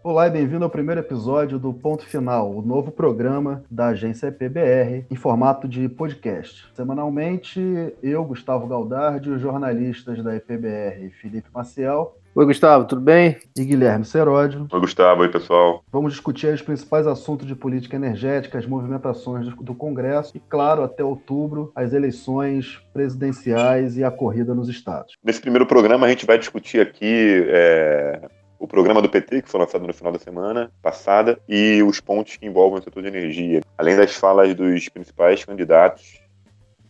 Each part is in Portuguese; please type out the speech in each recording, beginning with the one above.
Olá e bem-vindo ao primeiro episódio do Ponto Final, o novo programa da agência EPBR em formato de podcast. Semanalmente, eu, Gustavo Galdardi, os jornalistas da EPBR, Felipe Maciel. Oi, Gustavo, tudo bem? E Guilherme Seródio. Oi, Gustavo, oi, pessoal. Vamos discutir os principais assuntos de política energética, as movimentações do Congresso e, claro, até outubro, as eleições presidenciais e a corrida nos estados. Nesse primeiro programa, a gente vai discutir aqui é, o programa do PT, que foi lançado no final da semana passada, e os pontos que envolvem o setor de energia, além das falas dos principais candidatos,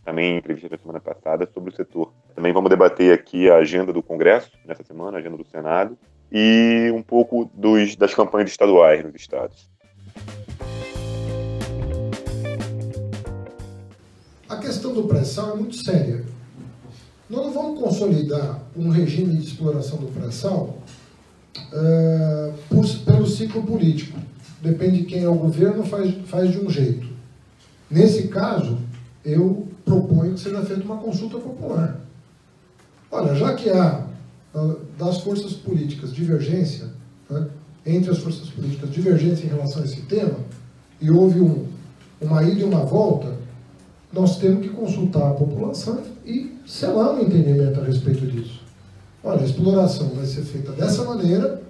também entrevista da semana passada, sobre o setor. Também vamos debater aqui a agenda do Congresso nessa semana, a agenda do Senado, e um pouco dos, das campanhas estaduais nos estados. A questão do pré-sal é muito séria. Nós não vamos consolidar um regime de exploração do pré-sal uh, por, pelo ciclo político. Depende de quem é o governo, faz, faz de um jeito. Nesse caso, eu proponho que seja feita uma consulta popular. Olha, já que há uh, das forças políticas divergência, né, entre as forças políticas divergência em relação a esse tema, e houve um, uma ida e uma volta, nós temos que consultar a população e selar um entendimento a respeito disso. Olha, a exploração vai ser feita dessa maneira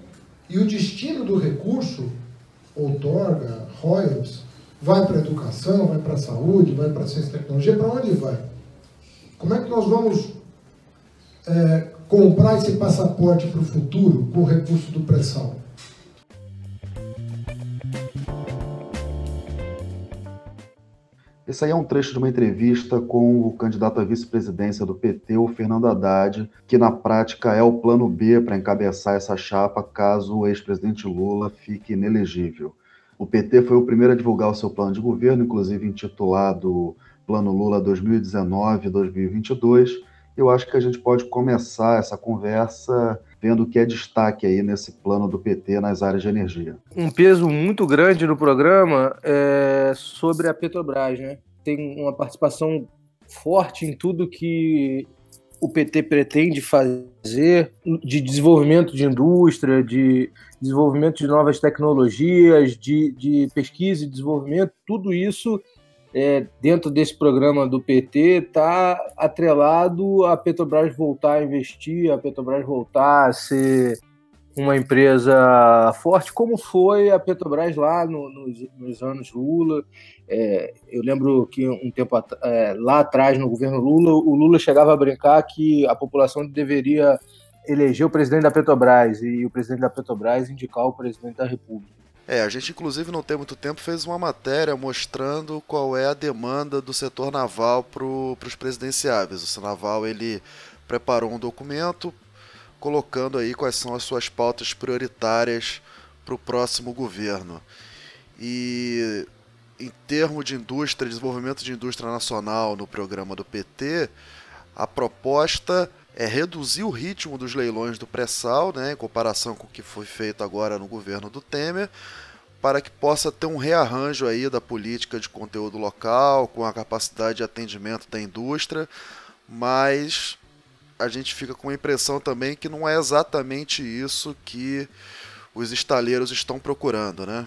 e o destino do recurso, outorga, royalties, vai para a educação, vai para a saúde, vai para a ciência e tecnologia, para onde vai? Como é que nós vamos é, comprar esse passaporte para o futuro com o recurso do pré-sal? Esse aí é um trecho de uma entrevista com o candidato à vice-presidência do PT, o Fernando Haddad, que na prática é o plano B para encabeçar essa chapa caso o ex-presidente Lula fique inelegível. O PT foi o primeiro a divulgar o seu plano de governo, inclusive intitulado Plano Lula 2019-2022. Eu acho que a gente pode começar essa conversa vendo o que é destaque aí nesse plano do PT nas áreas de energia. Um peso muito grande no programa é sobre a Petrobras, né? Tem uma participação forte em tudo que o PT pretende fazer de desenvolvimento de indústria, de desenvolvimento de novas tecnologias, de, de pesquisa e desenvolvimento, tudo isso é, dentro desse programa do PT está atrelado a Petrobras voltar a investir, a Petrobras voltar a ser uma empresa forte, como foi a Petrobras lá no, nos, nos, anos Lula. É, eu lembro que um tempo é, lá atrás, no governo Lula, o Lula chegava a brincar que a população deveria eleger o presidente da Petrobras e o presidente da Petrobras indicar o presidente da República. É, a gente inclusive não tem muito tempo fez uma matéria mostrando qual é a demanda do setor naval para os presidenciáveis. O Senaval ele preparou um documento colocando aí quais são as suas pautas prioritárias para o próximo governo. E em termos de indústria, desenvolvimento de indústria nacional no programa do PT, a proposta é reduzir o ritmo dos leilões do pré-sal, né, em comparação com o que foi feito agora no governo do Temer, para que possa ter um rearranjo aí da política de conteúdo local, com a capacidade de atendimento da indústria, mas a gente fica com a impressão também que não é exatamente isso que os estaleiros estão procurando, né?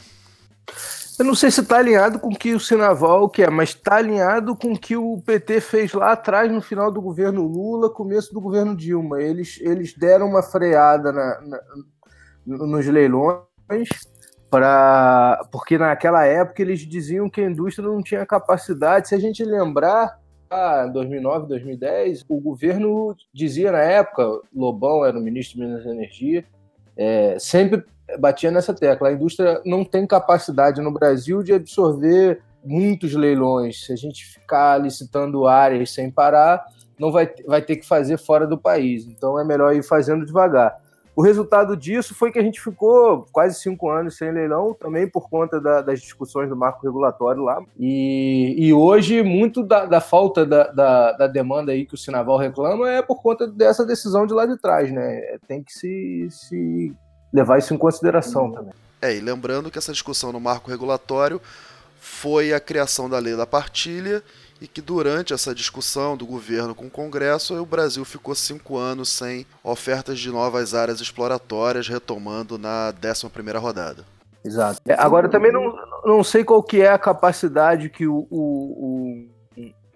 Eu não sei se está alinhado com o que o Sinaval quer, mas está alinhado com o que o PT fez lá atrás, no final do governo Lula, começo do governo Dilma. Eles, eles deram uma freada na, na, nos leilões, pra, porque naquela época eles diziam que a indústria não tinha capacidade. Se a gente lembrar, em 2009, 2010, o governo dizia na época, Lobão era o ministro de Minas e Energia, é, sempre batia nessa tecla. A indústria não tem capacidade no Brasil de absorver muitos leilões. Se a gente ficar licitando áreas sem parar, não vai, vai ter que fazer fora do país. Então é melhor ir fazendo devagar. O resultado disso foi que a gente ficou quase cinco anos sem leilão, também por conta da, das discussões do marco regulatório lá. E, e hoje, muito da, da falta da, da, da, demanda aí que o Sinaval reclama é por conta dessa decisão de lá de trás, né? Tem que se, se levar isso em consideração também. É, e lembrando que essa discussão no marco regulatório foi a criação da lei da partilha e que durante essa discussão do governo com o Congresso, o Brasil ficou cinco anos sem ofertas de novas áreas exploratórias, retomando na 11 primeira rodada. Exato. É, agora também não, não sei qual que é a capacidade que o, o,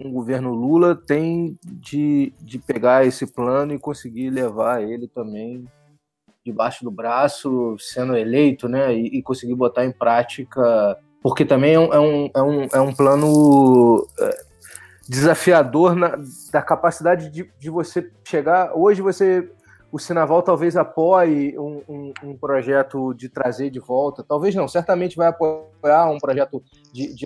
o, governo Lula tem de, de pegar esse plano e conseguir levar ele também debaixo do braço, sendo eleito, né, e, e conseguir botar em prática, porque também é um, é um, é um, é um plano é, desafiador na, da capacidade de, de você chegar. Hoje você o Sinaval talvez apoie um, um, um, projeto de trazer de volta, talvez não, certamente vai apoiar um projeto de, de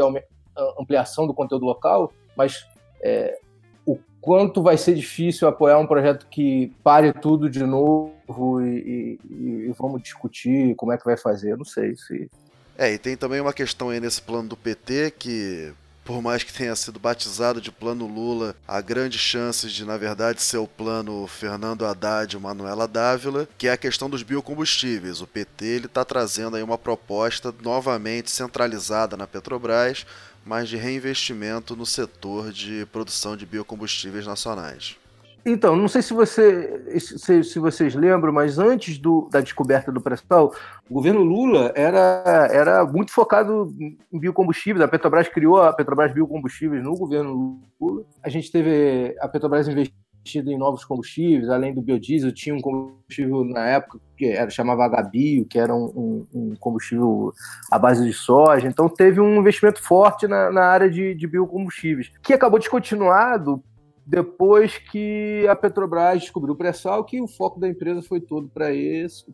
ampliação do conteúdo local, mas é, o quanto vai ser difícil apoiar um projeto que pare tudo de novo e, e, e vamos discutir como é que vai fazer, não sei se. É, e tem também uma questão aí nesse plano do PT que por mais que tenha sido batizado de plano Lula, há grandes chances de, na verdade, ser o plano Fernando Haddad e Manuela Dávila, que é a questão dos biocombustíveis. O PT está trazendo aí uma proposta novamente centralizada na Petrobras, mas de reinvestimento no setor de produção de biocombustíveis nacionais. Então, não sei se, você, se, se vocês lembram, mas antes do, da descoberta do pré-sal, o governo Lula era, era muito focado em biocombustíveis. A Petrobras criou a Petrobras Biocombustíveis no governo Lula. A gente teve a Petrobras investindo em novos combustíveis, além do biodiesel, tinha um combustível na época que era, chamava Agabio, que era um, um, combustível à base de soja. Então teve um investimento forte na, na área de, de biocombustíveis, que acabou descontinuado depois que a Petrobras descobriu o pré-sal, que o foco da empresa foi todo para isso,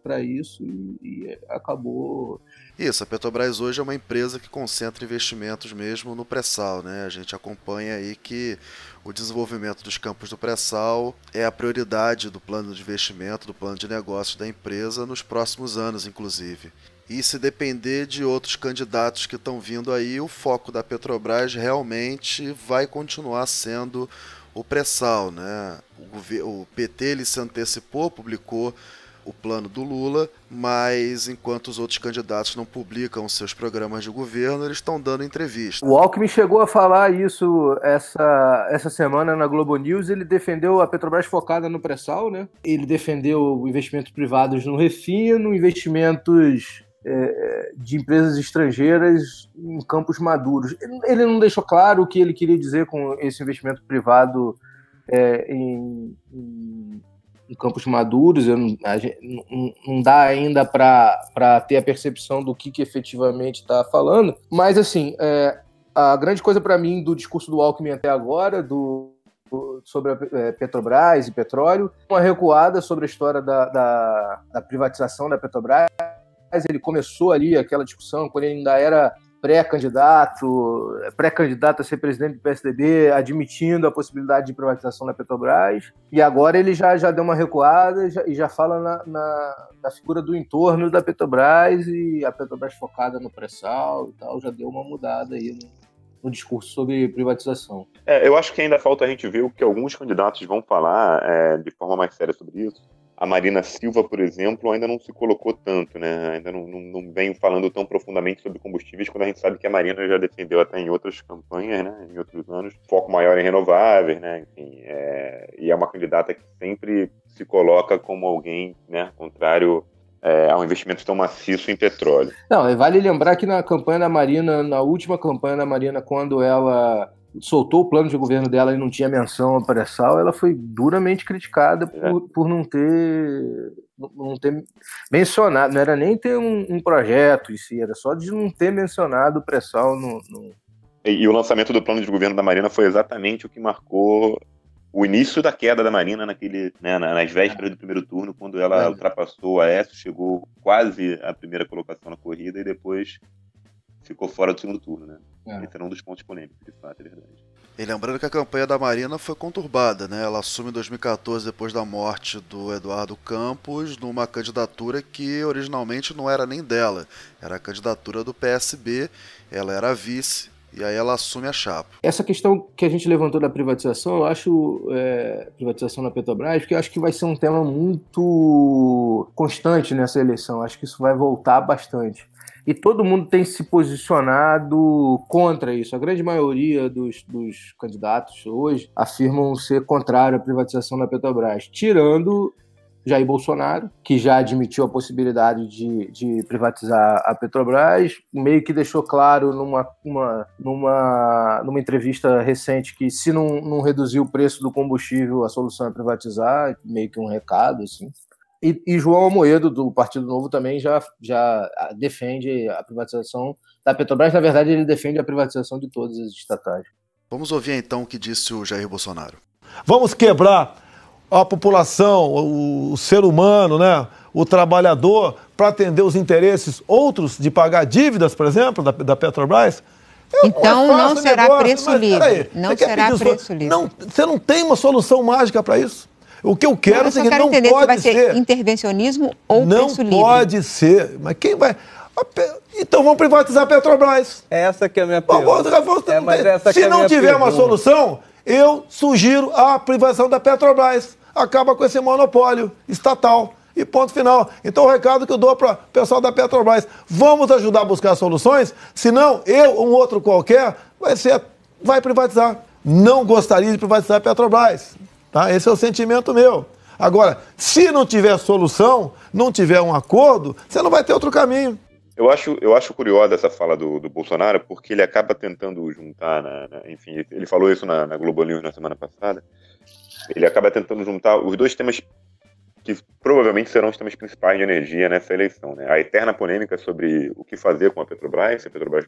e, e, acabou. Isso, a Petrobras hoje é uma empresa que concentra investimentos mesmo no pré-sal, né? A gente acompanha aí que o desenvolvimento dos campos do pré-sal é a prioridade do plano de investimento, do plano de negócios da empresa nos próximos anos, inclusive. E se depender de outros candidatos que estão vindo aí, o foco da Petrobras realmente vai continuar sendo o pré-sal, né? O, o PT ele se antecipou, publicou o plano do Lula, mas enquanto os outros candidatos não publicam seus programas de governo, eles estão dando entrevista. O Alckmin chegou a falar isso essa, essa semana na Globo News. Ele defendeu a Petrobras focada no pré-sal, né? Ele defendeu investimentos privados no refino, investimentos é, de empresas estrangeiras em campos maduros. Ele não deixou claro o que ele queria dizer com esse investimento privado é, em, em, em, campos maduros. Não, não, não, dá ainda para ter a percepção do que, que efetivamente está falando. Mas, assim, é, a grande coisa para mim do discurso do Alckmin até agora, do, sobre a é, Petrobras e petróleo, uma recuada sobre a história da, da, da privatização da Petrobras ele começou ali aquela discussão quando ele ainda era pré-candidato, pré-candidato a ser presidente do PSDB, admitindo a possibilidade de privatização da Petrobras, e agora ele já, já deu uma recuada e já, e já fala na, na, na, figura do entorno da Petrobras e a Petrobras focada no pré-sal e tal, já deu uma mudada aí no, no discurso sobre privatização. É, eu acho que ainda falta a gente ver o que alguns candidatos vão falar é, de forma mais séria sobre isso a Marina Silva, por exemplo, ainda não se colocou tanto, né? Ainda não, não, não vem falando tão profundamente sobre combustíveis, quando a gente sabe que a Marina já defendeu até em outras campanhas, né? Em outros anos, foco maior em renováveis, né? Enfim, é... e é uma candidata que sempre se coloca como alguém, né? Contrário é, a um investimento tão maciço em petróleo. Não, vale lembrar que na campanha da Marina, na última campanha da Marina, quando ela soltou o plano de governo dela e não tinha menção ao pré-sal, ela foi duramente criticada por, é. por não ter não ter mencionado, não era nem ter um, um projeto em si, era só de não ter mencionado o pré-sal no, no... E, e, o lançamento do plano de governo da Marina foi exatamente o que marcou o início da queda da Marina naquele, né, nas vésperas do primeiro turno, quando ela é. ultrapassou o Aécio, chegou quase à primeira colocação na corrida e depois ficou fora do segundo turno, né? É. Esse era um dos pontos polêmicos, de fato, é verdade. E lembrando que a campanha da Marina foi conturbada, né? Ela assume em 2014, depois da morte do Eduardo Campos, numa candidatura que originalmente não era nem dela, era a candidatura do PSB, ela era vice, e aí ela assume a chapa. Essa questão que a gente levantou da privatização, eu acho é, privatização na Petrobras, que eu acho que vai ser um tema muito constante nessa eleição. Acho que isso vai voltar bastante e todo mundo tem se posicionado contra isso. A grande maioria dos, dos candidatos hoje afirmam ser contrário à privatização da Petrobras, tirando Jair Bolsonaro, que já admitiu a possibilidade de, de, privatizar a Petrobras, meio que deixou claro numa, uma, numa, numa entrevista recente que se não, não reduzir o preço do combustível, a solução é privatizar, meio que um recado, assim. E, e, João Amoedo, do Partido Novo, também já, já defende a privatização da Petrobras. Na verdade, ele defende a privatização de todas as estatais. Vamos ouvir então o que disse o Jair Bolsonaro. Vamos quebrar a população, o, o ser humano, né? o trabalhador, para atender os interesses outros de pagar dívidas, por exemplo, da, da Petrobras. É então não será negócio, preço livre. Não será preço livre. Não, você não tem uma solução mágica para isso. O que eu quero não, é que não entender pode se vai ser, ser intervencionismo ou não preço livre. Não pode ser. Mas quem vai... Então vamos privatizar a Petrobras. Essa que é a minha pergunta. É, mas essa se é não tiver pergunta. uma solução, eu sugiro a privatização da Petrobras. Acaba com esse monopólio estatal. E ponto final. Então o recado que eu dou para o pessoal da Petrobras, vamos ajudar a buscar soluções, senão eu ou um outro qualquer vai ser vai privatizar. Não gostaria de privatizar a Petrobras. Tá? Esse é o sentimento meu. Agora, se não tiver solução, não tiver um acordo, você não vai ter outro caminho. Eu acho, eu acho curiosa essa fala do, do Bolsonaro, porque ele acaba tentando juntar, na, na, enfim, ele falou isso na, na Globo News na semana passada, ele acaba tentando juntar os dois temas que provavelmente serão os temas principais de energia nessa eleição. Né? A eterna polêmica sobre o que fazer com a Petrobras, se a Petrobras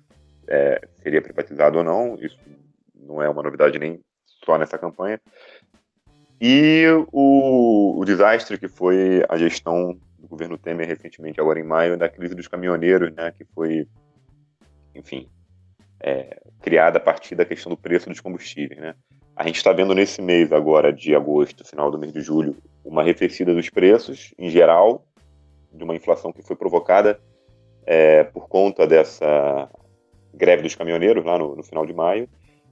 é, seria privatizada ou não, isso não é uma novidade nem só nessa campanha, e o, o desastre que foi a gestão do governo Temer recentemente, agora em maio, da crise dos caminhoneiros, né, que foi, enfim, é, criada a partir da questão do preço dos combustíveis. Né. A gente está vendo nesse mês agora, de agosto, final do mês de julho, uma arrefecida dos preços, em geral, de uma inflação que foi provocada é, por conta dessa greve dos caminhoneiros lá no, no final de maio,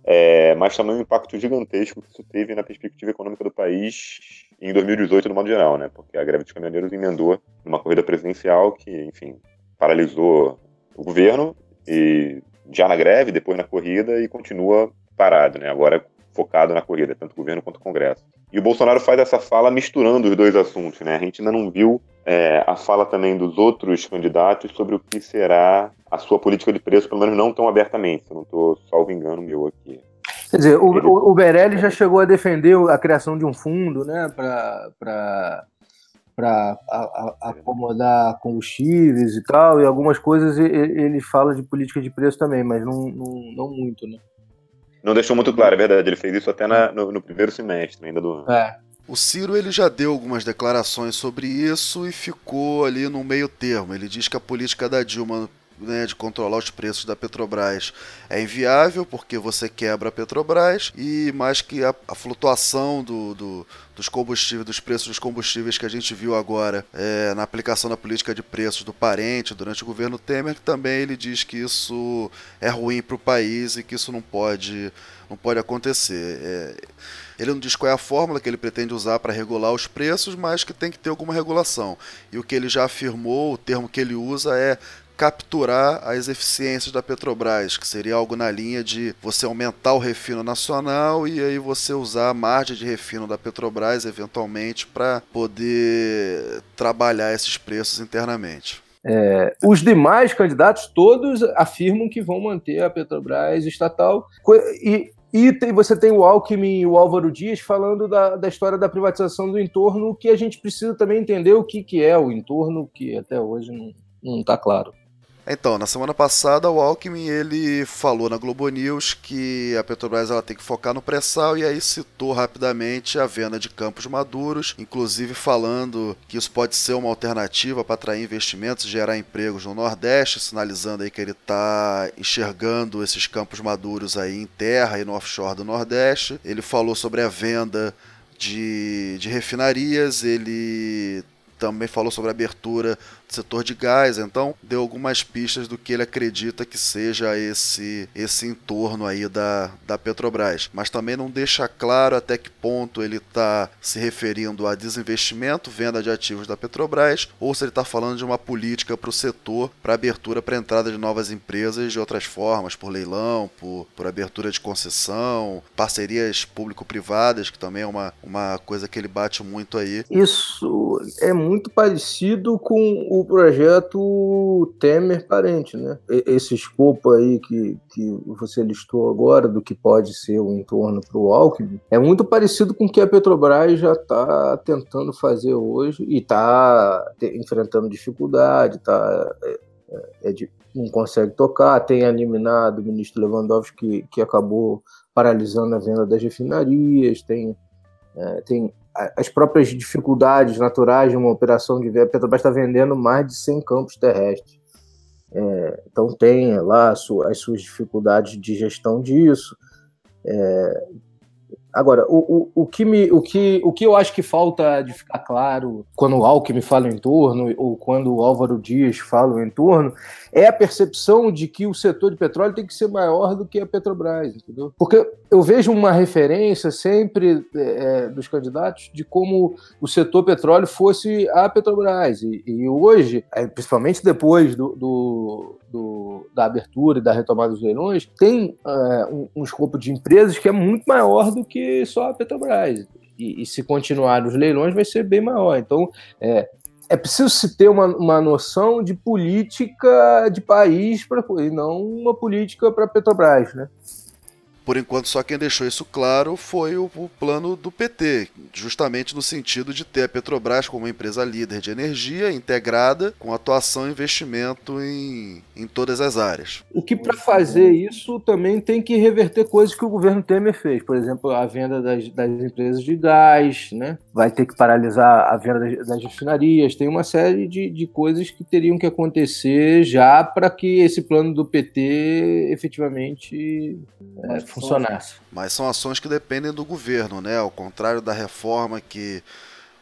é, mas também um impacto gigantesco que isso teve na perspectiva econômica do país em 2018, no modo geral, né? Porque a greve dos caminhoneiros emendou numa corrida presidencial que, enfim, paralisou o governo e já na greve, depois na corrida e continua parado, né? Agora focado na corrida, tanto o governo quanto o Congresso. E o Bolsonaro faz essa fala misturando os dois assuntos, né? A gente ainda não viu é, a fala também dos outros candidatos sobre o que será a sua política de preço, pelo menos não tão abertamente. Eu não estou salvo engano meu aqui. Quer dizer, o, o, o Berelli já chegou a defender a criação de um fundo, né, para para acomodar combustíveis e tal, e algumas coisas ele fala de política de preço também, mas não, não, não muito, né? Não deixou muito claro, é verdade. Ele fez isso até na, no, no, primeiro semestre ainda do ano. É. O Ciro ele já deu algumas declarações sobre isso e ficou ali no meio termo. Ele diz que a política da Dilma né, de controlar os preços da Petrobras é inviável porque você quebra a Petrobras e mais que a, a flutuação do, do, dos combustíveis, dos preços dos combustíveis que a gente viu agora é, na aplicação da política de preços do parente durante o governo Temer, também ele diz que isso é ruim para o país e que isso não pode, não pode acontecer. É, ele não diz qual é a fórmula que ele pretende usar para regular os preços, mas que tem que ter alguma regulação. E o que ele já afirmou, o termo que ele usa é capturar as eficiências da Petrobras, que seria algo na linha de você aumentar o refino nacional e aí você usar a margem de refino da Petrobras eventualmente para poder trabalhar esses preços internamente. É, os demais candidatos todos afirmam que vão manter a Petrobras estatal e, e tem, você tem o Alckmin e o Álvaro Dias falando da, da história da privatização do entorno, que a gente precisa também entender o que, que é o entorno, que até hoje não está claro. Então, na semana passada, o Alckmin ele falou na Globo News que a Petrobras ela tem que focar no pré-sal e aí citou rapidamente a venda de campos maduros, inclusive falando que isso pode ser uma alternativa para atrair investimentos e gerar empregos no Nordeste, sinalizando aí que ele está enxergando esses campos maduros aí em terra e no offshore do Nordeste. Ele falou sobre a venda de, de refinarias, ele também falou sobre a abertura setor de gás, então deu algumas pistas do que ele acredita que seja esse esse entorno aí da, da Petrobras, mas também não deixa claro até que ponto ele está se referindo a desinvestimento, venda de ativos da Petrobras, ou se ele está falando de uma política para o setor, para abertura para entrada de novas empresas de outras formas, por leilão, por, por abertura de concessão, parcerias público-privadas, que também é uma, uma coisa que ele bate muito aí. Isso é muito parecido com o projeto Temer Parente, né? Esse escopo aí que, que você listou agora, do que pode ser o entorno para o Alckmin, é muito parecido com o que a Petrobras já está tentando fazer hoje e está enfrentando dificuldade, tá, é, é, é de, não consegue tocar, tem eliminado o ministro Lewandowski que, que acabou paralisando a venda das refinarias, tem, é, tem as próprias dificuldades naturais de uma operação de a Petrobras está vendendo mais de 100 campos terrestres. É, então tem lá as suas dificuldades de gestão disso. É, Agora, o, o, o, que me, o, que, o que eu acho que falta de ficar claro quando o Alckmin fala em torno, ou quando o Álvaro Dias fala em torno, é a percepção de que o setor de petróleo tem que ser maior do que a Petrobras, entendeu? Porque eu vejo uma referência sempre é, é dos candidatos de como o setor petróleo fosse a Petrobras. E, e hoje, é, principalmente depois do, do do, da abertura e da retomada dos leilões, tem é, um, um, escopo de empresas que é muito maior do que só a Petrobras. E, e se continuar os leilões, vai ser bem maior. Então, é, é preciso se ter uma, uma noção de política de país pra, e não uma política para Petrobras, né? Por enquanto, só quem deixou isso claro foi o, o, plano do PT, justamente no sentido de ter a Petrobras como uma empresa líder de energia integrada, com atuação e investimento em, em todas as áreas. O que, para fazer isso, também tem que reverter coisas que o governo Temer fez. Por exemplo, a venda das, das empresas de gás, né? vai ter que paralisar a venda das, refinarias. Tem uma série de, de coisas que teriam que acontecer já para que esse plano do PT efetivamente é, funcionasse. Mas são ações que dependem do governo, né? Ao contrário da reforma que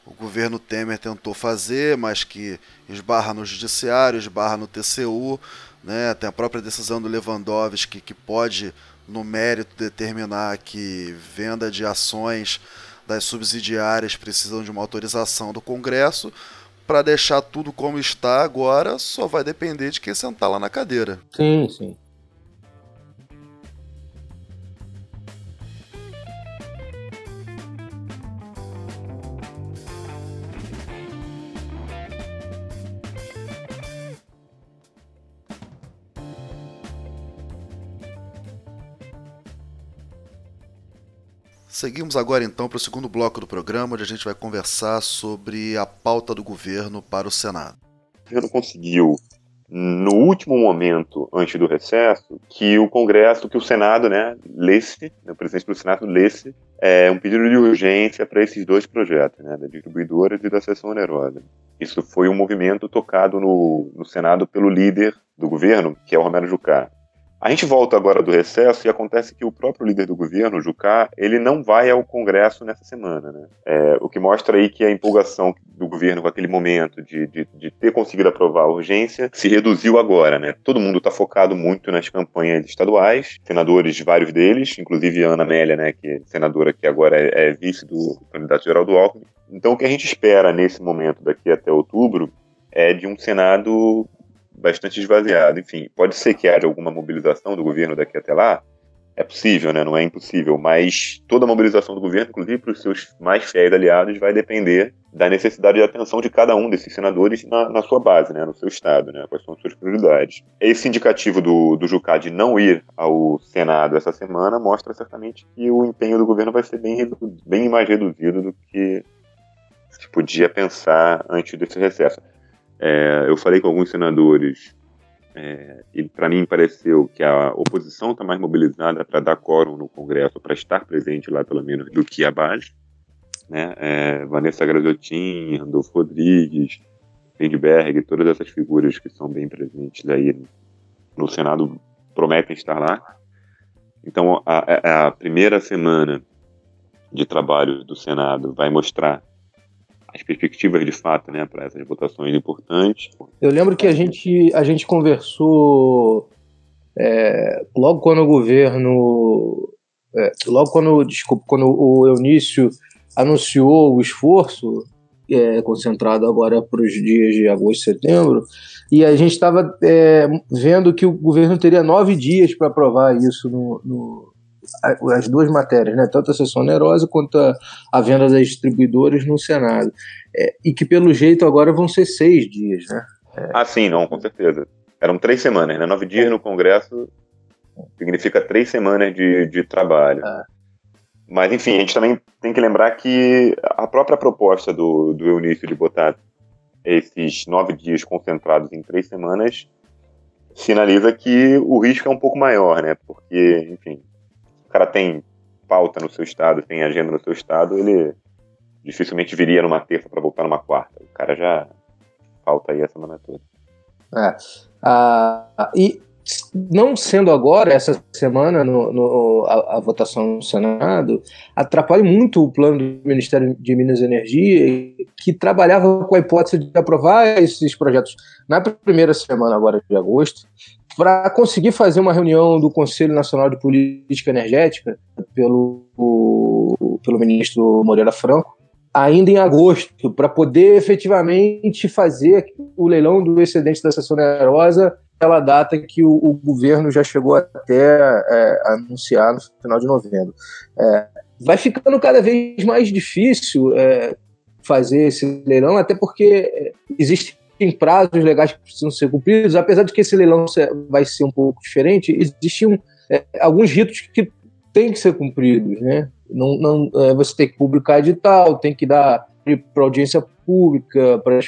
o governo Temer tentou fazer, mas que esbarra no judiciário, esbarra no TCU, né? Tem a própria decisão do Lewandowski que pode, no mérito, determinar que venda de ações das subsidiárias precisam de uma autorização do Congresso. Para deixar tudo como está agora, só vai depender de quem sentar lá na cadeira. Sim, sim. Seguimos agora então para o segundo bloco do programa, onde a gente vai conversar sobre a pauta do governo para o Senado. O governo conseguiu, no último momento, antes do recesso, que o Congresso, que o Senado, né, lesse, né, o presidente do Senado lesse é, um pedido de urgência para esses dois projetos, né, da distribuidora e da seção onerosa. Isso foi um movimento tocado no, no Senado pelo líder do governo, que é o Romero Jucá. A gente volta agora do recesso e acontece que o próprio líder do governo, Jucá, ele não vai ao Congresso nessa semana, né? É, o que mostra aí que a empolgação do governo com aquele momento de, de, de ter conseguido aprovar a urgência se reduziu agora, né? Todo mundo está focado muito nas campanhas estaduais, senadores, vários deles, inclusive Ana Amélia, né, que é senadora que agora é, é vice do candidato geral do Alckmin. Então o que a gente espera nesse momento daqui até outubro é de um Senado bastante esvaziado. Enfim, pode ser que haja alguma mobilização do governo daqui até lá. É possível, né? Não é impossível. Mas toda a mobilização do governo, inclusive para os seus mais fiéis aliados, vai depender da necessidade de atenção de cada um desses senadores na, na, sua base, né, no seu estado, né, quais são as suas prioridades. Esse indicativo do, do Jucá de não ir ao Senado essa semana mostra certamente que o empenho do governo vai ser bem, bem mais reduzido do que se podia pensar antes desse recesso. É, eu falei com alguns senadores é, e para mim pareceu que a oposição está mais mobilizada para dar quórum no Congresso, para estar presente lá pelo menos, do que a base. Né? É, Vanessa Graziotin, Randolfo Rodrigues, Lindbergh, todas essas figuras que são bem presentes aí no Senado prometem estar lá. Então a, a primeira semana de trabalho do Senado vai mostrar as perspectivas de fato né, para essas votações importantes. Eu lembro que a gente, a gente conversou é, logo quando o governo. É, logo quando, desculpa, quando o Eunício anunciou o esforço é, concentrado agora para os dias de agosto e setembro, e a gente estava é, vendo que o governo teria nove dias para aprovar isso no, no, as duas matérias, né? tanto a sessão onerosa quanto a, a venda das distribuidoras no Senado. É, e que, pelo jeito, agora vão ser seis dias. Né? É... Ah, sim, não, com certeza. Eram três semanas, né? Nove dias no Congresso significa três semanas de, de trabalho. É. Mas, enfim, a gente também tem que lembrar que a própria proposta do, do Eunício de botar esses nove dias concentrados em três semanas sinaliza que o risco é um pouco maior, né? Porque, enfim, cara tem pauta no seu estado, tem agenda no seu estado, ele dificilmente viria numa terça para voltar numa quarta. O cara já falta aí a semana toda. É. Ah, e não sendo agora, essa semana, no, no a, a, votação no Senado, atrapalha muito o plano do Ministério de Minas e Energia, que trabalhava com a hipótese de aprovar esses projetos na primeira semana agora de agosto, para conseguir fazer uma reunião do Conselho Nacional de Política Energética pelo, pelo ministro Moreira Franco, ainda em agosto, para poder efetivamente fazer o leilão do excedente da sessão onerosa aquela data que o, o, governo já chegou até é, anunciar no final de novembro. É, vai ficando cada vez mais difícil é, fazer esse leilão, até porque é, existem prazos legais que precisam ser cumpridos, apesar de que esse leilão vai ser um pouco diferente, existiam é, alguns ritos que têm que ser cumpridos, né? Não, não, é, você tem que publicar edital, tem que dar para audiência pública, para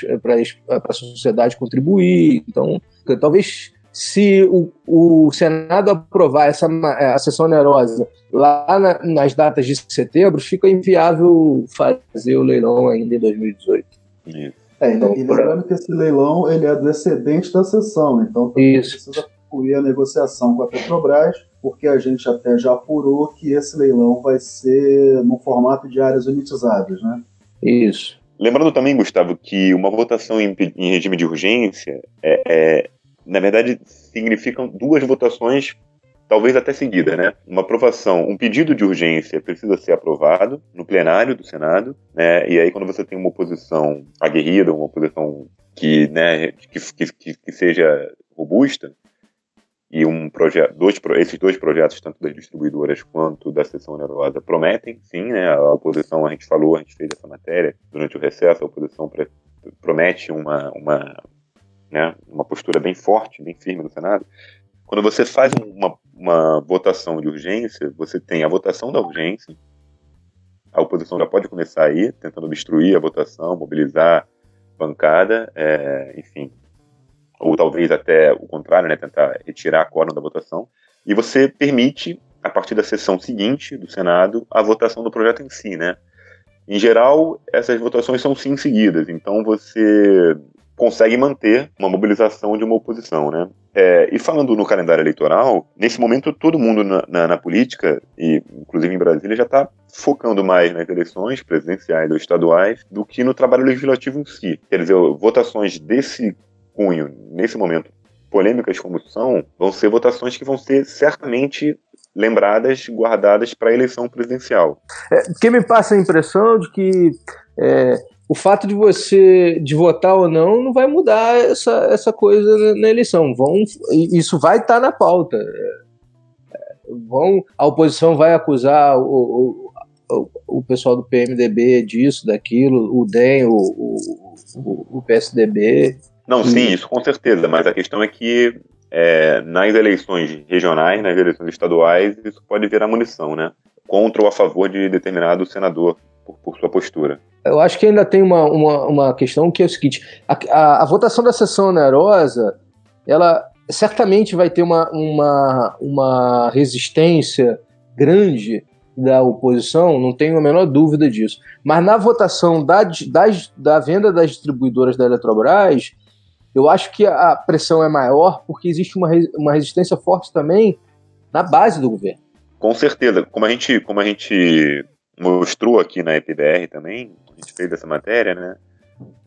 a sociedade contribuir. Então, talvez se o, o Senado aprovar essa a sessão onerosa lá na, nas datas de setembro, fica inviável fazer o leilão ainda em 2018. Isso. É, então, e lembrando que esse leilão ele é do excedente da sessão, então Isso. precisa concluir a negociação com a Petrobras, porque a gente até já apurou que esse leilão vai ser no formato de áreas unitizáveis, né? Isso. Lembrando também, Gustavo, que uma votação em, em regime de urgência, é, é, na verdade, significam duas votações, talvez até seguidas, né? Uma aprovação, um pedido de urgência precisa ser aprovado no plenário do Senado, né? E aí, quando você tem uma oposição aguerrida, uma oposição que, né, que, que, que seja robusta, e um projeto, dois, esses dois projetos, tanto das distribuidoras quanto da seção onerosa, prometem, sim, né? A oposição, a gente falou, a gente fez essa matéria durante o recesso, a oposição pre, promete uma, uma, né, uma postura bem forte, bem firme no Senado. Quando você faz uma, uma votação de urgência, você tem a votação da urgência, a oposição já pode começar aí, tentando obstruir a votação, mobilizar bancada, é, enfim, ou talvez até o contrário, né, tentar retirar a quórum da votação, e você permite, a partir da sessão seguinte do Senado, a votação do projeto em si, né. Em geral, essas votações são sim seguidas, então você consegue manter uma mobilização de uma oposição, né? É, e falando no calendário eleitoral, nesse momento todo mundo na, na, na política, e inclusive em Brasília, já está focando mais nas eleições presidenciais ou estaduais do que no trabalho legislativo em si. Quer dizer, votações desse cunho, nesse momento, polêmicas como são, vão ser votações que vão ser certamente lembradas, guardadas para a eleição presidencial. É, que me passa a impressão de que é, o fato de você de votar ou não não vai mudar essa, essa coisa na eleição. Vão, isso vai estar tá na pauta. Vão, a oposição vai acusar o, o, o pessoal do PMDB disso, daquilo, o DEM, o, o, o PSDB. Não, sim, isso com certeza, mas a questão é que é, nas eleições regionais, nas eleições estaduais, isso pode virar munição, né? Contra ou a favor de determinado senador, por, por sua postura. Eu acho que ainda tem uma, uma, uma questão que é o seguinte: a, a, a votação da sessão onerosa, ela certamente vai ter uma, uma, uma resistência grande da oposição, não tenho a menor dúvida disso. Mas na votação da, da, da venda das distribuidoras da Eletrobras, eu acho que a pressão é maior porque existe uma, uma resistência forte também na base do governo. Com certeza. Como a gente, como a gente mostrou aqui na EPBR também, a gente fez essa matéria, né?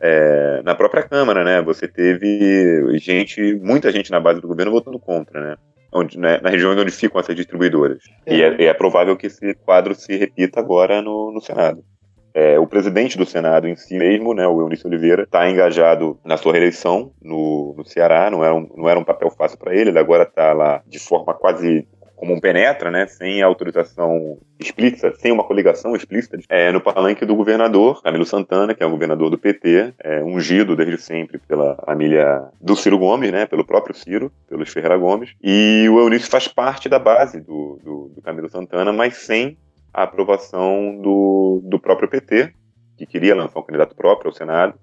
É, na própria Câmara, né? Você teve gente, muita gente na base do governo votando contra, né? Onde, né, na região onde ficam essas distribuidoras. É. E é, é, provável que esse quadro se repita agora no, no Senado. É, o presidente do Senado em si mesmo, né, o Eunício Oliveira, está engajado na sua reeleição no, no Ceará. Não era um, não era um papel fácil para ele. Ele agora está lá de forma quase como um penetra, né, sem autorização explícita, sem uma coligação explícita, é, no palanque do governador Camilo Santana, que é o governador do PT, é, ungido desde sempre pela família do Ciro Gomes, né, pelo próprio Ciro, pelos Ferreira Gomes, e o Eunício faz parte da base do, do, do Camilo Santana, mas sem a aprovação do, do próprio PT, que queria lançar um candidato próprio ao Senado,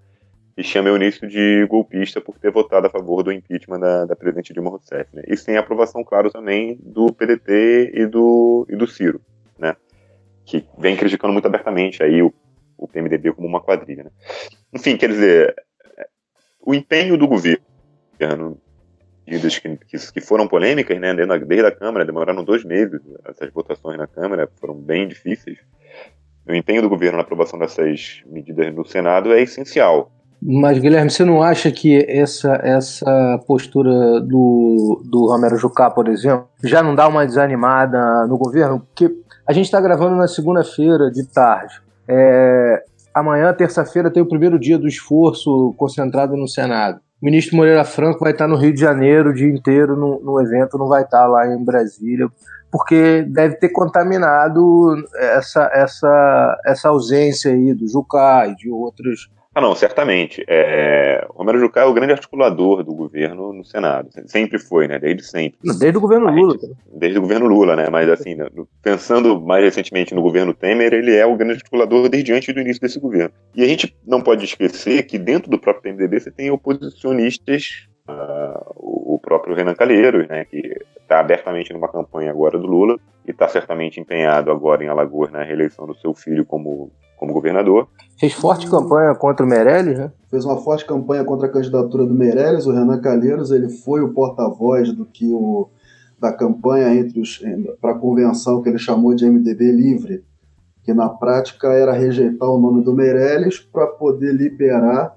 e chama Eunício de golpista por ter votado a favor do impeachment da, da presidente Dilma Rousseff. Né? E sem aprovação, claro, também do PDT e do, e do Ciro, né? que vem criticando muito abertamente aí o, o PMDB como uma quadrilha. Né? Enfim, quer dizer, o empenho do governo, medidas que, que, foram polêmicas, né, desde a Câmara, demoraram dois meses, essas votações na Câmara foram bem difíceis. O empenho do governo na aprovação dessas medidas no Senado é essencial. Mas, Guilherme, você não acha que essa, essa postura do, do Romero Jucá, por exemplo, já não dá uma desanimada no governo? Porque a gente está gravando na segunda-feira de tarde. É, amanhã, terça-feira, tem o primeiro dia do esforço concentrado no Senado. O ministro Moreira Franco vai estar no Rio de Janeiro o dia inteiro no, no evento, não vai estar lá em Brasília, porque deve ter contaminado essa, essa, essa ausência aí do Jucá e de outros ah, não, certamente. É, o Romero Jucá é o grande articulador do governo no Senado. Sempre foi, né? Desde sempre. Desde o governo Lula. Desde o governo Lula, né? Mas, assim, né, pensando mais recentemente no governo Temer, ele é o grande articulador desde antes do início desse governo. E a gente não pode esquecer que dentro do próprio PMDB você tem oposicionistas, uh, o próprio Renan Calheiros, né? Que está abertamente numa campanha agora do Lula e está certamente empenhado agora em Alagoas na reeleição do seu filho como como governador. Fez forte campanha contra o Meirelles, né? Fez uma forte campanha contra a candidatura do Meirelles. O Renan Calheiros ele foi o porta-voz do que o da campanha entre os para a convenção que ele chamou de MDB livre, que na prática era rejeitar o nome do Meirelles para poder liberar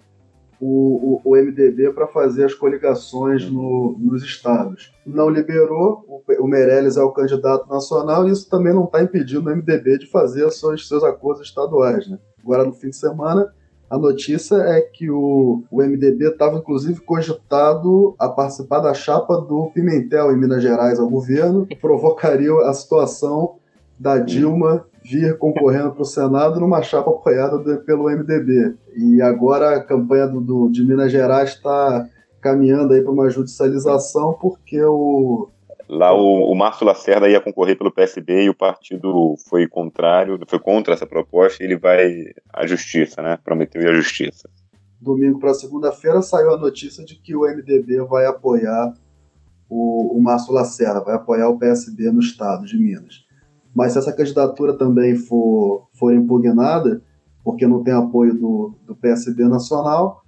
o, o, o MDB para fazer as coligações no, nos estados. Não liberou, o, o Meirelles é o candidato nacional e isso também não está impedindo o MDB de fazer seus, seus acordos estaduais. Né? Agora, no fim de semana, a notícia é que o, o MDB estava, inclusive, cogitado a participar da chapa do Pimentel em Minas Gerais ao governo, provocaria a situação da Dilma vir concorrendo para o Senado numa chapa apoiada pelo MDB. E agora a campanha do, do de Minas Gerais está caminhando aí para uma judicialização porque o Lá o, o Márcio Lacerda ia concorrer pelo PSB e o partido foi contrário, foi contra essa proposta e ele vai à justiça, né? Prometeu ir à justiça. Domingo para segunda-feira saiu a notícia de que o MDB vai apoiar o, o Márcio Lacerda, vai apoiar o PSB no estado de Minas. Mas se essa candidatura também for, for impugnada, porque não tem apoio do, do PSB nacional,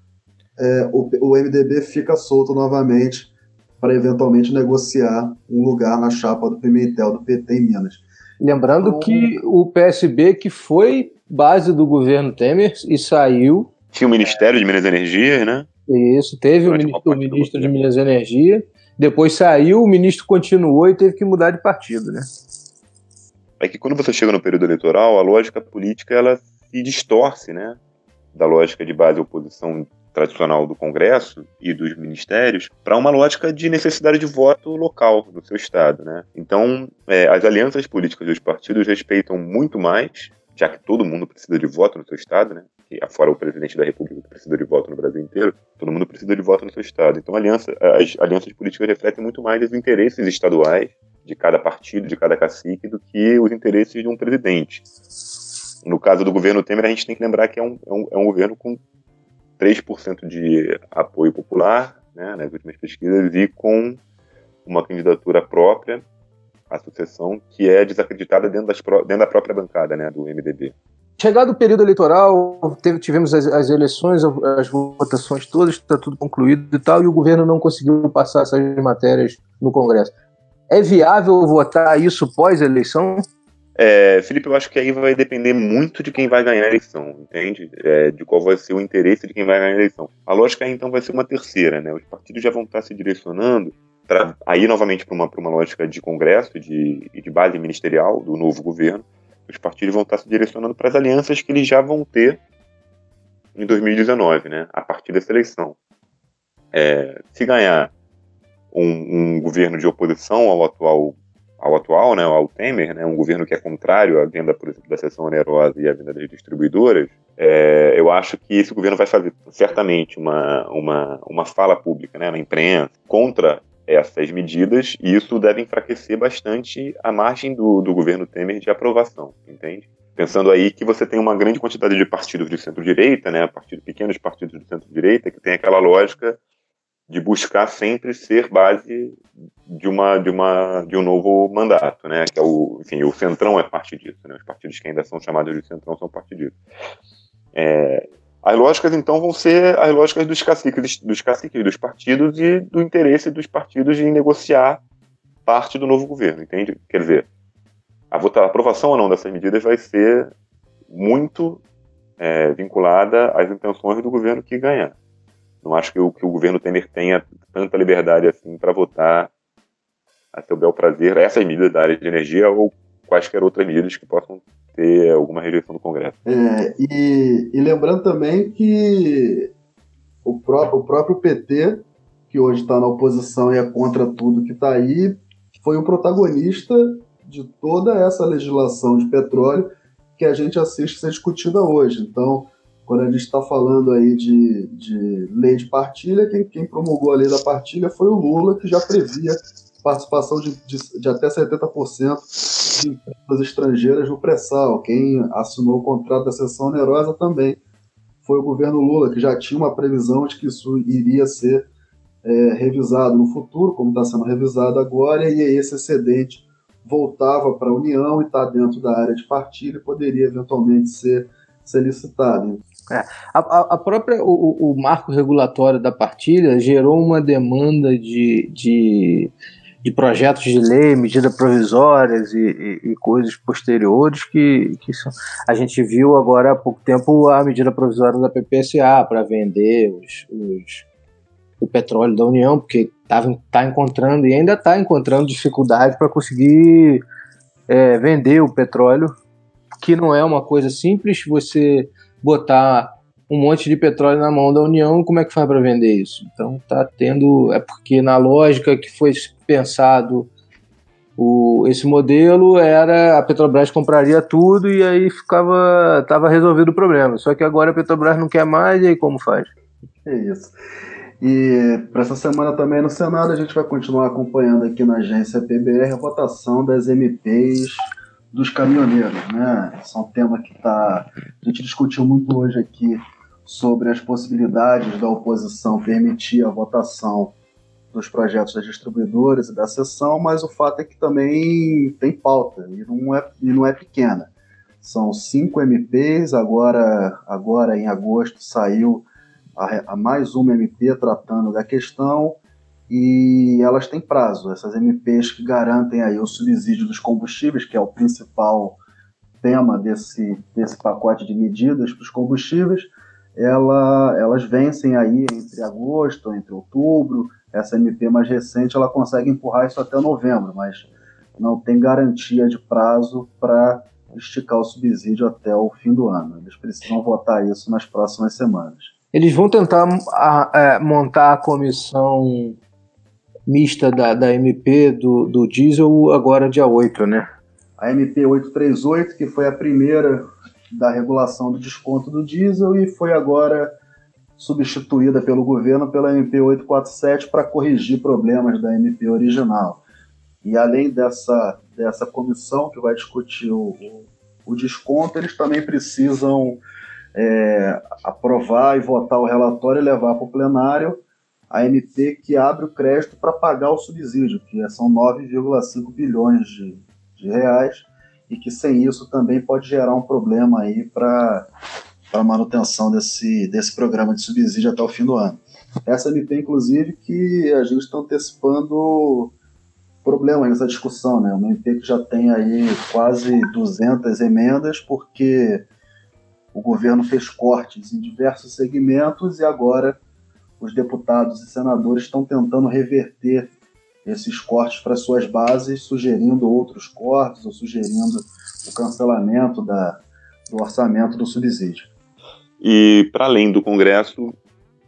é, o, o MDB fica solto novamente para eventualmente negociar um lugar na chapa do Pimentel do PT em Minas. Lembrando então, que o PSB que foi base do governo Temer e saiu. Tinha o Ministério de Minas e Energia, né? Isso, teve o ministro, o ministro de Minas e Energia, depois saiu, o ministro continuou e teve que mudar de partido, né? É que quando você chega no período eleitoral, a lógica política ela se distorce, né? Da lógica de base oposição tradicional do Congresso e dos ministérios para uma lógica de necessidade de voto local no seu estado, né? Então, é, as alianças políticas dos partidos respeitam muito mais, já que todo mundo precisa de voto no seu estado, né? E afora o presidente da República que precisa de voto no Brasil inteiro, todo mundo precisa de voto no seu estado. Então, aliança, as alianças políticas refletem muito mais os interesses estaduais de cada partido, de cada cacique, do que os interesses de um presidente. No caso do governo Temer, a gente tem que lembrar que é um, é um, é um governo com 3% de apoio popular, né, nas últimas pesquisas, e com uma candidatura própria à sucessão que é desacreditada dentro, das, dentro da própria bancada né, do MDB. Chegado o período eleitoral, teve, tivemos as, as, eleições, as votações todas, está tudo concluído e tal, e o governo não conseguiu passar essas matérias no Congresso. É viável votar isso pós-eleição? É, Felipe, eu acho que aí vai depender muito de quem vai ganhar a eleição, entende? É, de qual vai ser o interesse de quem vai ganhar a eleição. A lógica aí, então vai ser uma terceira, né? Os partidos já vão estar se direcionando para aí novamente para uma, uma lógica de congresso de, de base ministerial do novo governo. Os partidos vão estar se direcionando para as alianças que eles já vão ter em 2019, né? A partir dessa eleição. É, se ganhar um, um governo de oposição ao atual ao atual, né, ao Temer, né, um governo que é contrário à venda, por exemplo, da seção onerosa e à venda das distribuidoras, é, eu acho que esse governo vai fazer certamente uma, uma, uma fala pública né, na imprensa contra essas medidas e isso deve enfraquecer bastante a margem do, do governo Temer de aprovação, entende? Pensando aí que você tem uma grande quantidade de partidos de centro-direita, né, partidos, pequenos partidos de centro-direita, que tem aquela lógica de buscar sempre ser base de uma de uma de um novo mandato, né? Que é o, enfim, o centrão é parte disso, né? Os partidos que ainda são chamados de centrão são parte disso. É, as lógicas então vão ser as lógicas dos caciques dos caciques dos partidos e do interesse dos partidos em negociar parte do novo governo, entende? Quer dizer, a, a aprovação ou não dessas medidas vai ser muito é, vinculada às intenções do governo que ganhar. Não acho que o, que o governo Temer tenha tanta liberdade assim para votar a seu bel prazer essas medidas da área de energia ou quaisquer outras medidas que possam ter alguma rejeição do Congresso. É, e, e, lembrando também que o, pró o próprio PT, que hoje está na oposição e é contra tudo que está aí, foi o protagonista de toda essa legislação de petróleo que a gente assiste ser discutida hoje. Então, quando a gente está falando aí de, de lei de partilha, quem, quem, promulgou a lei da partilha foi o Lula, que já previa participação de, de, de até 70% de empresas estrangeiras no pré-sal. Quem assinou o contrato da sessão onerosa também foi o governo Lula, que já tinha uma previsão de que isso iria ser é, revisado no futuro, como está sendo revisado agora, e aí esse excedente voltava para a União e está dentro da área de partilha e poderia eventualmente ser, ser licitado. É, a, a, própria o, o, marco regulatório da partilha gerou uma demanda de, de, de projetos de lei, medidas provisórias e, e, e, coisas posteriores que, que são, a gente viu agora há pouco tempo a medida provisória da PPSA para vender os, os, o petróleo da União, porque está tá encontrando e ainda está encontrando dificuldade para conseguir é, vender o petróleo, que não é uma coisa simples. Você botar um monte de petróleo na mão da União, como é que faz para vender isso? Então tá tendo, é porque na lógica que foi pensado o, esse modelo era a Petrobras compraria tudo e aí ficava tava resolvido o problema. Só que agora a Petrobras não quer mais e aí como faz? É isso. E para essa semana também no Senado a gente vai continuar acompanhando aqui na agência PBR a votação das MPs dos caminhoneiros, né? Esse é um tema que tá, a gente discutiu muito hoje aqui sobre as possibilidades da oposição permitir a votação dos projetos das distribuidoras e da sessão, mas o fato é que também tem pauta e não é, e não é pequena. São cinco MPs, agora, agora em agosto saiu a, a mais uma MP tratando da questão e elas têm prazo. Essas MPs que garantem aí o subsídio dos combustíveis, que é o principal tema desse, desse pacote de medidas para os combustíveis, ela, elas vencem aí entre agosto, entre outubro. Essa MP mais recente ela consegue empurrar isso até novembro, mas não tem garantia de prazo para esticar o subsídio até o fim do ano. Eles precisam votar isso nas próximas semanas. Eles vão tentar a, a, é, montar a comissão mista da, da MP do, do diesel agora dia 8, né? A MP 838, que foi a primeira da regulação do desconto do diesel e foi agora substituída pelo governo pela MP 847 para corrigir problemas da MP original. E além dessa, dessa comissão que vai discutir o, o, desconto, eles também precisam é, aprovar e votar o relatório e levar para o plenário a MP que abre o crédito para pagar o subsídio, que são 9,5 bilhões de, de, reais, e que sem isso também pode gerar um problema aí para a manutenção desse, desse programa de subsídio até o fim do ano. Essa MP, inclusive, que a gente está antecipando problema nessa discussão, né? O MP que já tem aí quase 200 emendas, porque o governo fez cortes em diversos segmentos e agora os deputados e senadores estão tentando reverter esses cortes para suas bases, sugerindo outros cortes ou sugerindo o cancelamento da, do orçamento do subsídio. E, para além do Congresso,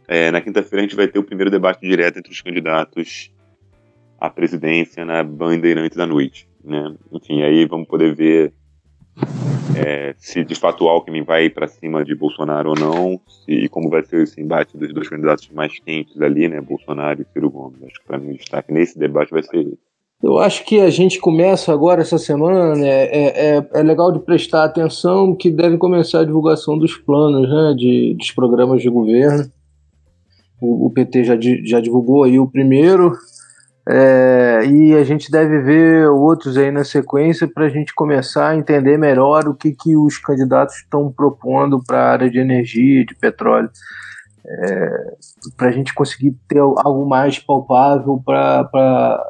é, na quinta-feira a gente vai ter o primeiro debate direto entre os candidatos à presidência na Bandeirante da Noite. Né? Enfim, aí vamos poder ver é, se de fato o Alckmin vai para cima de Bolsonaro ou não, e como vai ser esse embate dos dois candidatos mais quentes ali, né, Bolsonaro e Ciro Gomes. Acho que para mim o destaque nesse debate vai ser eu acho que a gente começa agora essa semana, né, é, é, é, legal de prestar atenção que deve começar a divulgação dos planos, né, de, dos programas de governo. O, o PT já, já divulgou aí o primeiro, é, e a gente deve ver outros aí na sequência para a gente começar a entender melhor o que, que os candidatos estão propondo para a área de energia, de petróleo, é, para a gente conseguir ter algo mais palpável para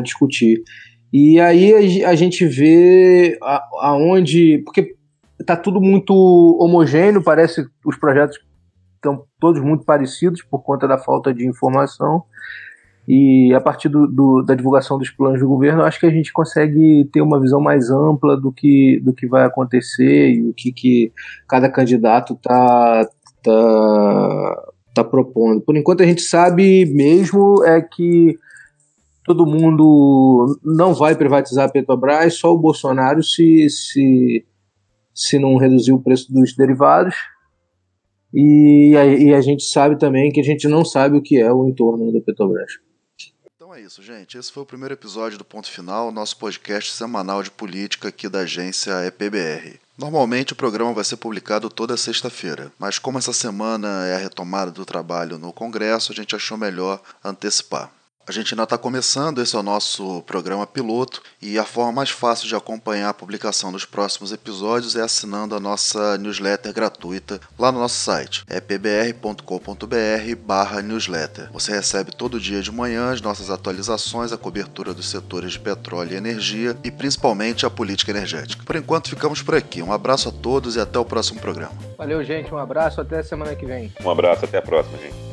discutir. E aí a, a gente vê aonde. Porque está tudo muito homogêneo, parece os projetos estão todos muito parecidos por conta da falta de informação. E a partir do, do, da divulgação dos planos do governo, acho que a gente consegue ter uma visão mais ampla do que, do que vai acontecer e o que, que cada candidato está tá, tá propondo. Por enquanto, a gente sabe mesmo é que todo mundo não vai privatizar a Petrobras, só o Bolsonaro se, se, se não reduzir o preço dos derivados. E a, e a gente sabe também que a gente não sabe o que é o entorno da Petrobras. É isso, gente. Esse foi o primeiro episódio do Ponto Final, nosso podcast semanal de política aqui da agência EPBR. Normalmente o programa vai ser publicado toda sexta-feira, mas como essa semana é a retomada do trabalho no Congresso, a gente achou melhor antecipar. A gente ainda está começando, esse é o nosso programa piloto e a forma mais fácil de acompanhar a publicação dos próximos episódios é assinando a nossa newsletter gratuita lá no nosso site, é pbr.com.br barra newsletter. Você recebe todo dia de manhã as nossas atualizações, a cobertura dos setores de petróleo e energia e principalmente a política energética. Por enquanto ficamos por aqui. Um abraço a todos e até o próximo programa. Valeu, gente. Um abraço, até semana que vem. Um abraço, até a próxima, gente.